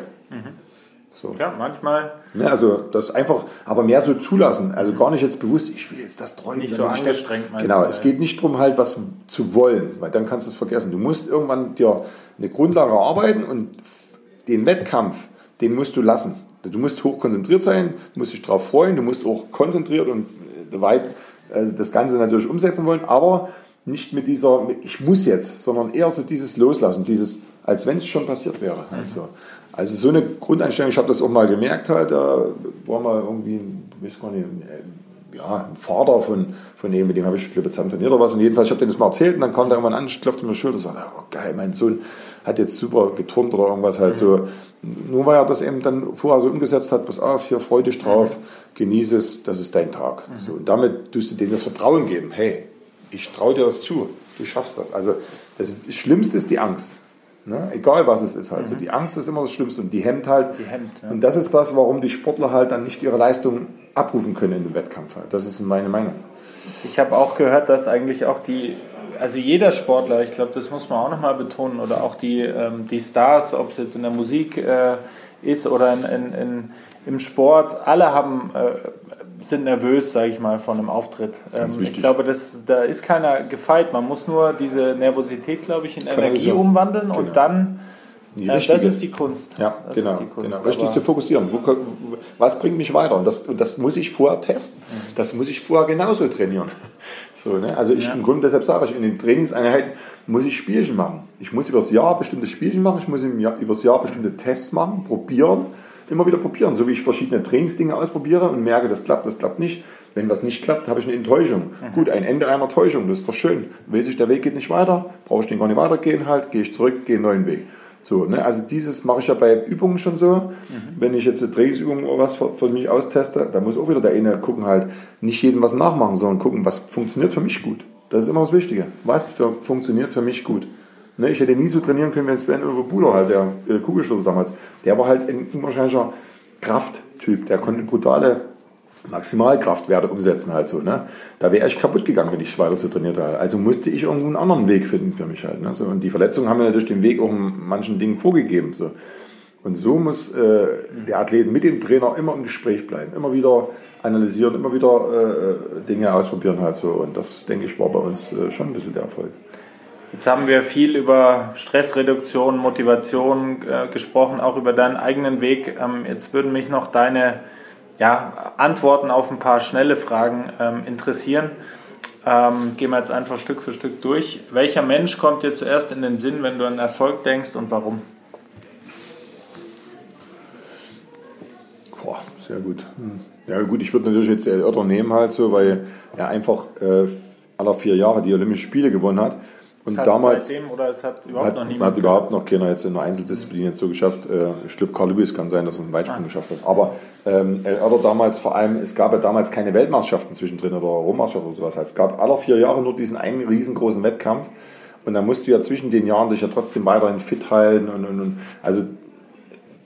So. Ja, manchmal Ne, also das einfach, aber mehr so zulassen. Also gar nicht jetzt bewusst, ich will jetzt das träumen. Nicht so das- angestrengt, meinst Genau, es geht nicht darum, halt was zu wollen, weil dann kannst du es vergessen. Du musst irgendwann dir eine Grundlage erarbeiten und den Wettkampf, den musst du lassen. Du musst hoch konzentriert sein, du musst dich darauf freuen, du musst auch konzentriert und äh, weit äh, das Ganze natürlich umsetzen wollen, aber nicht mit dieser, ich muss jetzt, sondern eher so dieses Loslassen, dieses, als wenn es schon passiert wäre. Also, also so eine Grundeinstellung, ich habe das auch mal gemerkt halt, da war mal irgendwie, ich weiß gar nicht, ein, äh, ja, ein Vater von, von dem, mit dem habe ich, glaube zusammen trainiert oder was. Und jedenfalls, ich habe denen das mal erzählt und dann kam der irgendwann an, klopfte mir die Schulter und sagte, oh, geil, mein Sohn hat jetzt super geturnt oder irgendwas halt so. Nur weil er das eben dann vorher so umgesetzt hat, pass auf, hier freu dich drauf, genieße es, das ist dein Tag. So, und damit tust du denen das Vertrauen geben, hey, ich traue dir das zu, du schaffst das. Also das Schlimmste ist die Angst. Ne? Egal was es ist halt. So, die Angst ist immer das Schlimmste und die hemmt halt. Die hemmt, ja. Und das ist das, warum die Sportler halt dann nicht ihre Leistung abrufen können in dem Wettkampf. Halt. Das ist meine Meinung. Ich habe auch gehört, dass eigentlich auch die, also jeder Sportler, ich glaube, das muss man auch nochmal betonen, oder auch die, ähm, die Stars, ob es jetzt in der Musik äh, ist oder in, in, in, im Sport, alle haben, äh, sind nervös, sage ich mal, vor einem Auftritt. Ähm, ich glaube, das, da ist keiner gefeit. Man muss nur diese Nervosität, glaube ich, in Energie Kanalisieren. umwandeln Genau. und dann, Die äh, das ist die Kunst. Ja, das genau, ist die Kunst. genau. Richtig Aber- zu fokussieren. Was bringt mich weiter? Und das, das muss ich vorher testen. Das muss ich vorher genauso trainieren. So, ne? Also ich, Ja. im Grunde deshalb sage ich, in den Trainingseinheiten muss ich Spielchen machen. Ich muss übers Jahr bestimmte Spielchen machen, ich muss im Jahr, übers Jahr bestimmte Tests machen, probieren, immer wieder probieren. So wie ich verschiedene Trainingsdinge ausprobiere und merke, das klappt, das klappt nicht. Wenn was nicht klappt, habe ich eine Enttäuschung. Gut, ein Ende einer Täuschung, das ist doch schön. Weiß ich, der Weg geht nicht weiter, brauche ich den gar nicht weitergehen halt, gehe ich zurück, gehe einen neuen Weg. So, ne? Also dieses mache ich ja bei Übungen schon so. Wenn ich jetzt eine Trainingsübung oder was für, für mich austeste, da muss auch wieder der eine gucken halt, nicht jedem was nachmachen, sondern gucken, was funktioniert für mich gut. Das ist immer das Wichtige. Was für, funktioniert für mich gut. Ne? Ich hätte nie so trainieren können, wenn Sven Uwe Buhler halt, der äh, Kugelstoßer damals, der war halt ein unwahrscheinlicher Krafttyp. Der konnte brutale Maximalkraftwerte umsetzen halt so. Ne? Da wäre ich kaputt gegangen, wenn ich weiter so trainiert hätte. Also musste ich irgendwo einen anderen Weg finden für mich halt. Ne? So, und die Verletzungen haben mir natürlich den Weg auch in manchen Dingen vorgegeben. So. Und so muss äh, der Athlet mit dem Trainer immer im Gespräch bleiben, immer wieder analysieren, immer wieder äh, Dinge ausprobieren halt so. Und das, denke ich, war bei uns äh, schon ein bisschen der Erfolg. Jetzt haben wir viel über Stressreduktion, Motivation äh, gesprochen, auch über deinen eigenen Weg. Ähm, jetzt würden mich noch deine ja, Antworten auf ein paar schnelle Fragen ähm, interessieren. Ähm, gehen wir jetzt einfach Stück für Stück durch. Welcher Mensch kommt dir zuerst in den Sinn, wenn du an Erfolg denkst und warum? Boah, sehr gut. Hm. Ja gut, ich würde natürlich jetzt Otter nehmen halt so, weil er einfach äh, aller vier Jahre die Olympischen Spiele gewonnen hat. Und hat damals seitdem oder es hat überhaupt hat, noch hat niemand überhaupt noch keiner jetzt in der Einzeldisziplin jetzt so geschafft. Äh, Ich glaube, Carl Lewis kann sein, dass er einen Weitsprung geschafft hat. Aber ähm, El Otter damals vor allem, es gab ja damals keine Weltmeisterschaften zwischendrin oder Europameisterschaften oder sowas. Es gab aller vier Jahre nur diesen einen riesengroßen Wettkampf. Und dann musst du ja zwischen den Jahren dich ja trotzdem weiterhin fit halten. Und, und, und also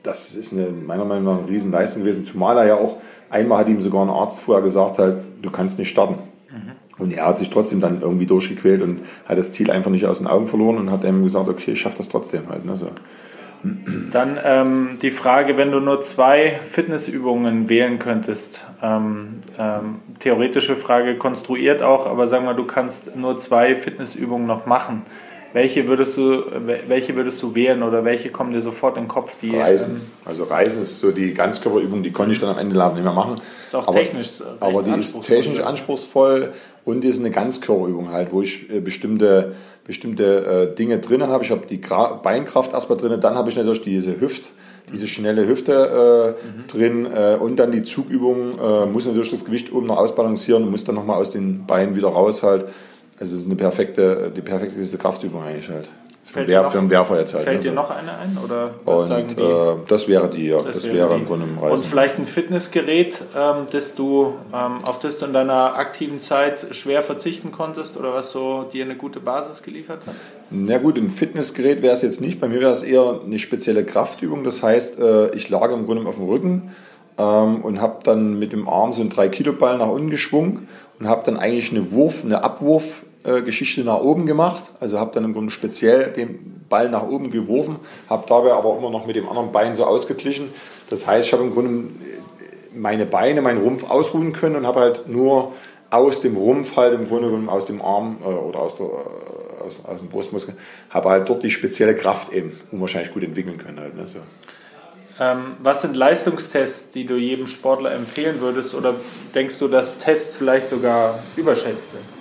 das ist eine, meiner Meinung nach eine Riesenleistung gewesen. Zumal er ja auch, einmal hat ihm sogar ein Arzt vorher gesagt, halt, du kannst nicht starten. Mhm. Und er hat sich trotzdem dann irgendwie durchgequält und hat das Ziel einfach nicht aus den Augen verloren und hat ihm gesagt, okay, ich schaffe das trotzdem halt. Ne, so. Dann ähm, die Frage, wenn du nur zwei Fitnessübungen wählen könntest, ähm, ähm, theoretische Frage konstruiert auch, aber sagen wir, du kannst nur zwei Fitnessübungen noch machen. Welche würdest du, welche würdest du wählen oder welche kommen dir sofort in den Kopf? Die, Reisen. Ähm, also Reisen ist so die Ganzkörperübung, die konnte ich dann am Ende nicht mehr machen. Ist auch aber, technisch. Aber die ist technisch anspruchsvoll und ist eine Ganzkörperübung halt, wo ich äh, bestimmte, bestimmte äh, Dinge drin habe. Ich habe die Gra Beinkraft erstmal drin, dann habe ich natürlich diese Hüft, diese schnelle Hüfte äh, mhm. drin äh, und dann die Zugübung, äh, muss natürlich das Gewicht oben noch ausbalancieren und muss dann nochmal aus den Beinen wieder raus halt. Also es ist eine perfekte, die perfekteste Kraftübung eigentlich halt. Fällt Wer, noch, für einen Werfer jetzt halt. Fällt also. dir noch eine ein? Oder und, äh, das wäre die, ja. Das, das wäre, wäre im Grunde im Reisen. Und vielleicht ein Fitnessgerät, ähm, das du, ähm, auf das du in deiner aktiven Zeit schwer verzichten konntest oder was so dir eine gute Basis geliefert hat? Na gut, ein Fitnessgerät wäre es jetzt nicht. Bei mir wäre es eher eine spezielle Kraftübung. Das heißt, äh, ich lag im Grunde auf dem Rücken ähm, und habe dann mit dem Arm so einen 3-Kilo-Ball nach unten geschwungen und habe dann eigentlich eine Wurf, eine Abwurf Geschichte nach oben gemacht. Also habe dann im Grunde speziell den Ball nach oben geworfen, habe dabei aber immer noch mit dem anderen Bein so ausgeglichen. Das heißt, ich habe im Grunde meine Beine, meinen Rumpf ausruhen können und habe halt nur aus dem Rumpf halt im Grunde genommen aus dem Arm äh, oder aus, der, äh, aus, aus dem Brustmuskel, habe halt dort die spezielle Kraft eben unwahrscheinlich gut entwickeln können. Halt, ne, so. ähm, was sind Leistungstests, die du jedem Sportler empfehlen würdest oder denkst du, dass Tests vielleicht sogar überschätzt sind?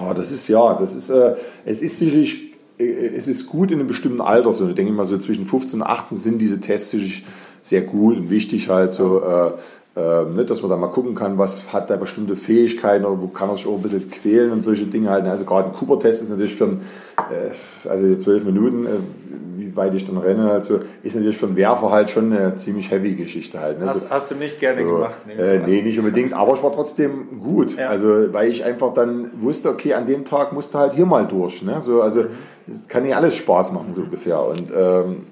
Oh, das ist ja, das ist, äh, es ist sicherlich, äh, es ist gut in einem bestimmten Alter. So, ich denke mal so zwischen 15 und 18 sind diese Tests sicherlich sehr gut und wichtig halt so. Äh, äh, ne, dass man da mal gucken kann, was hat der bestimmte Fähigkeiten oder wo kann er sich auch ein bisschen quälen und solche Dinge halten. Also gerade ein Cooper-Test ist natürlich für ein, äh, also zwölf Minuten, äh, wie weit ich dann renne, also ist natürlich für einen Werfer halt schon eine ziemlich heavy Geschichte halt. Ne? Hast, so, hast, du nicht gerne so, gemacht? Äh, nee, nicht unbedingt, aber es war trotzdem gut. Ja. Also weil ich einfach dann wusste, okay, an dem Tag musst du halt hier mal durch. Ne? So, also es kann nicht alles Spaß machen, so ungefähr. Und ähm,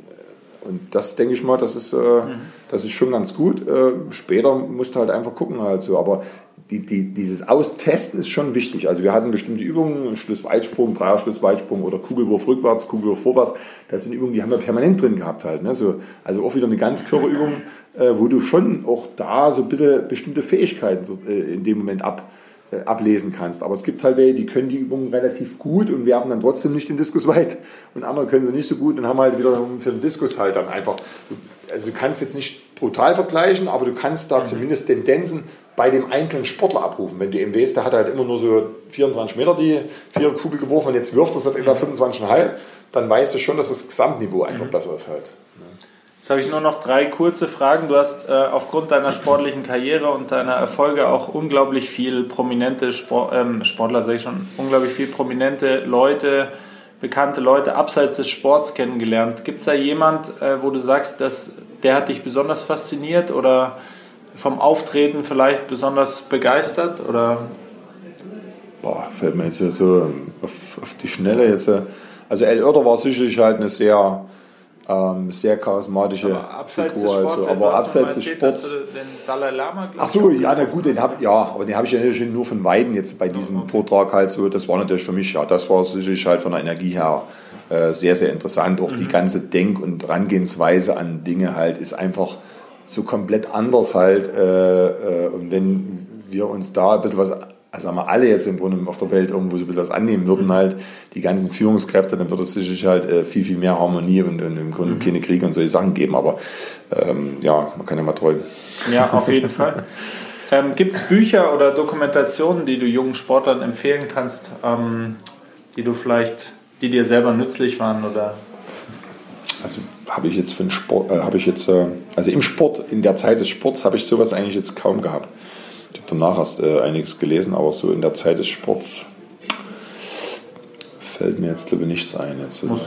und das denke ich mal, das ist, äh, mhm. das ist schon ganz gut. Äh, später musst du halt einfach gucken halt so. Aber die, die, dieses Austesten ist schon wichtig. Also wir hatten bestimmte Übungen, Schlussweitsprung, Dreier-Schlussweitsprung oder Kugelwurf rückwärts, Kugelwurf vorwärts. Das sind Übungen, die haben wir permanent drin gehabt halt. Ne? So, also auch wieder eine Ganzkörperübung, äh, wo du schon auch da so ein bisschen bestimmte Fähigkeiten äh, in dem Moment ab, ablesen kannst. Aber es gibt halt welche, die können die Übungen relativ gut und werfen dann trotzdem nicht den Diskus weit. Und andere können sie nicht so gut und haben halt wieder für den Diskus halt dann einfach. Also du kannst jetzt nicht brutal vergleichen, aber du kannst da mhm. zumindest Tendenzen bei dem einzelnen Sportler abrufen. Wenn du eben weißt, der hat halt immer nur so 24 Meter die vier Kugel geworfen und jetzt wirft er es auf etwa 25,5, dann weißt du schon, dass das Gesamtniveau einfach mhm. besser ist halt. Jetzt habe ich nur noch drei kurze Fragen. Du hast äh, aufgrund deiner sportlichen Karriere und deiner Erfolge auch unglaublich viel prominente Sport, ähm, Sportler, sage ich schon, unglaublich viel prominente Leute, bekannte Leute abseits des Sports kennengelernt. Gibt es da jemand, äh, wo du sagst, dass der hat dich besonders fasziniert oder vom Auftreten vielleicht besonders begeistert? Oder? Boah, fällt mir jetzt so auf, auf die Schnelle jetzt. Äh, also El Oerter war sicherlich halt eine sehr ähm, sehr charismatische aber abseits Figur. Des Sports, also. Aber abseits des Sports. Ach so, ja, na gut, den hab, ja, aber den habe ich ja natürlich nur von Weiden jetzt bei diesem okay. Vortrag halt so. Das war natürlich für mich, ja, das war sicherlich halt von der Energie her äh, sehr, sehr interessant. Auch mhm. die ganze Denk- und Herangehensweise an Dinge halt ist einfach so komplett anders halt. Äh, äh, und wenn wir uns da ein bisschen was also wir alle jetzt im Grunde auf der Welt irgendwo so ein bisschen was annehmen würden, halt die ganzen Führungskräfte, dann würde es sicherlich halt äh, viel, viel mehr Harmonie und, und im Grunde mhm. keine Kriege und solche Sachen geben. Aber ähm, ja, man kann ja mal träumen. Ja, auf jeden Fall. Ähm, Gibt es Bücher oder Dokumentationen, die du jungen Sportlern empfehlen kannst, ähm, die du vielleicht, die dir selber nützlich waren oder? Also habe ich jetzt für den Sport, äh, habe ich jetzt, äh, also im Sport, in der Zeit des Sports habe ich sowas eigentlich jetzt kaum gehabt. Ich habe danach erst äh, einiges gelesen, aber so in der Zeit des Sports fällt mir jetzt glaube ich nichts ein. Jetzt so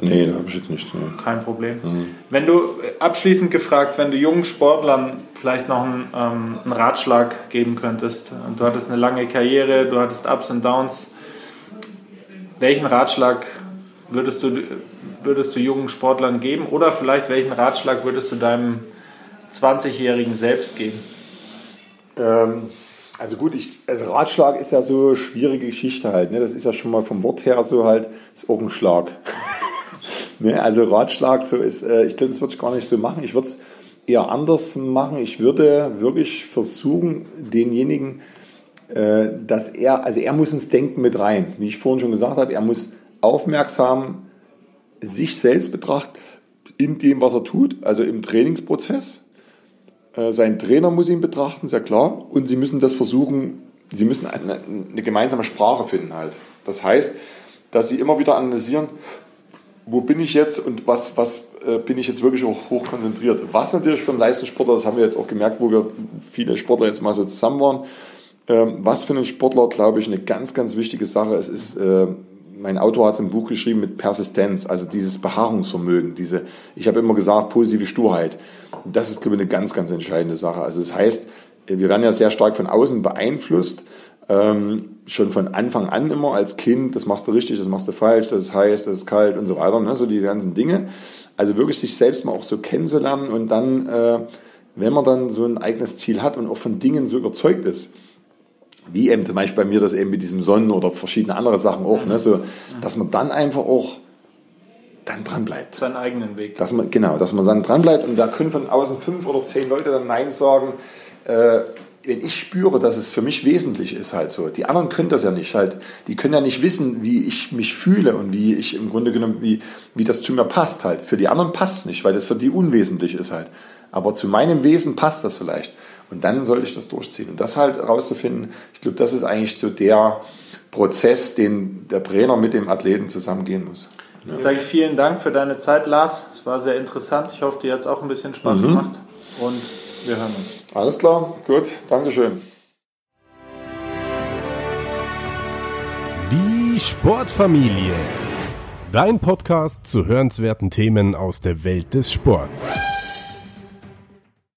Nee, da habe ich jetzt nichts. mehr. Kein Problem. Mhm. Wenn du äh, abschließend gefragt, wenn du jungen Sportlern vielleicht noch einen, ähm, einen Ratschlag geben könntest, du hattest eine lange Karriere, du hattest Ups und Downs, welchen Ratschlag würdest du, würdest du jungen Sportlern geben? Oder vielleicht welchen Ratschlag würdest du deinem 20-Jährigen selbst geben? Ähm, also gut, ich, also Ratschlag ist ja so eine schwierige Geschichte halt. Ne? Das ist ja schon mal vom Wort her so halt, ist auch ein Schlag. ne? Also Ratschlag so ist, äh, ich glaube, das würde ich gar nicht so machen. Ich würde es eher anders machen. Ich würde wirklich versuchen, denjenigen, äh, dass er, also er muss ins Denken mit rein. Wie ich vorhin schon gesagt habe, er muss aufmerksam sich selbst betrachten in dem, was er tut, also im Trainingsprozess. Äh, sein Trainer muss ihn betrachten, sehr klar. Und sie müssen das versuchen, sie müssen eine, eine gemeinsame Sprache finden halt. Das heißt, dass sie immer wieder analysieren, wo bin ich jetzt und was, was äh, bin ich jetzt wirklich auch hoch konzentriert. Was natürlich für einen Leistungssportler, das haben wir jetzt auch gemerkt, wo wir viele Sportler jetzt mal so zusammen waren, ähm, was für einen Sportler, glaube ich, eine ganz, ganz wichtige Sache ist, ist äh, mein Autor hat es im Buch geschrieben mit Persistenz, also dieses Beharrungsvermögen, diese, ich habe immer gesagt, positive Sturheit. Und das ist, glaube ich, eine ganz, ganz entscheidende Sache. Also das heißt, wir werden ja sehr stark von außen beeinflusst, ähm, schon von Anfang an immer als Kind, das machst du richtig, das machst du falsch, das ist heiß, das ist kalt und so weiter, ne? so die ganzen Dinge. Also wirklich sich selbst mal auch so kennenzulernen und dann, äh, wenn man dann so ein eigenes Ziel hat und auch von Dingen so überzeugt ist, wie eben zum Beispiel bei mir das eben mit diesem Sonnen oder verschiedene andere Sachen auch, ne, so, dass man dann einfach auch dann dran bleibt. Seinen eigenen Weg. Dass man, genau, dass man dann dran bleibt und da können von außen fünf oder zehn Leute dann Nein sagen. Äh, wenn ich spüre, dass es für mich wesentlich ist, halt so. Die anderen können das ja nicht halt. Die können ja nicht wissen, wie ich mich fühle und wie ich im Grunde genommen, wie, wie das zu mir passt halt. Für die anderen passt es nicht, weil das für die unwesentlich ist halt. Aber zu meinem Wesen passt das vielleicht. Und dann sollte ich das durchziehen. Und das halt herauszufinden, ich glaube, das ist eigentlich so der Prozess, den der Trainer mit dem Athleten zusammengehen muss. Ja. Jetzt sage ich vielen Dank für deine Zeit, Lars. Es war sehr interessant. Ich hoffe, dir hat es auch ein bisschen Spaß mhm. gemacht. Und wir hören uns. Alles klar, gut, Dankeschön. Die Sportfamilie. Dein Podcast zu hörenswerten Themen aus der Welt des Sports.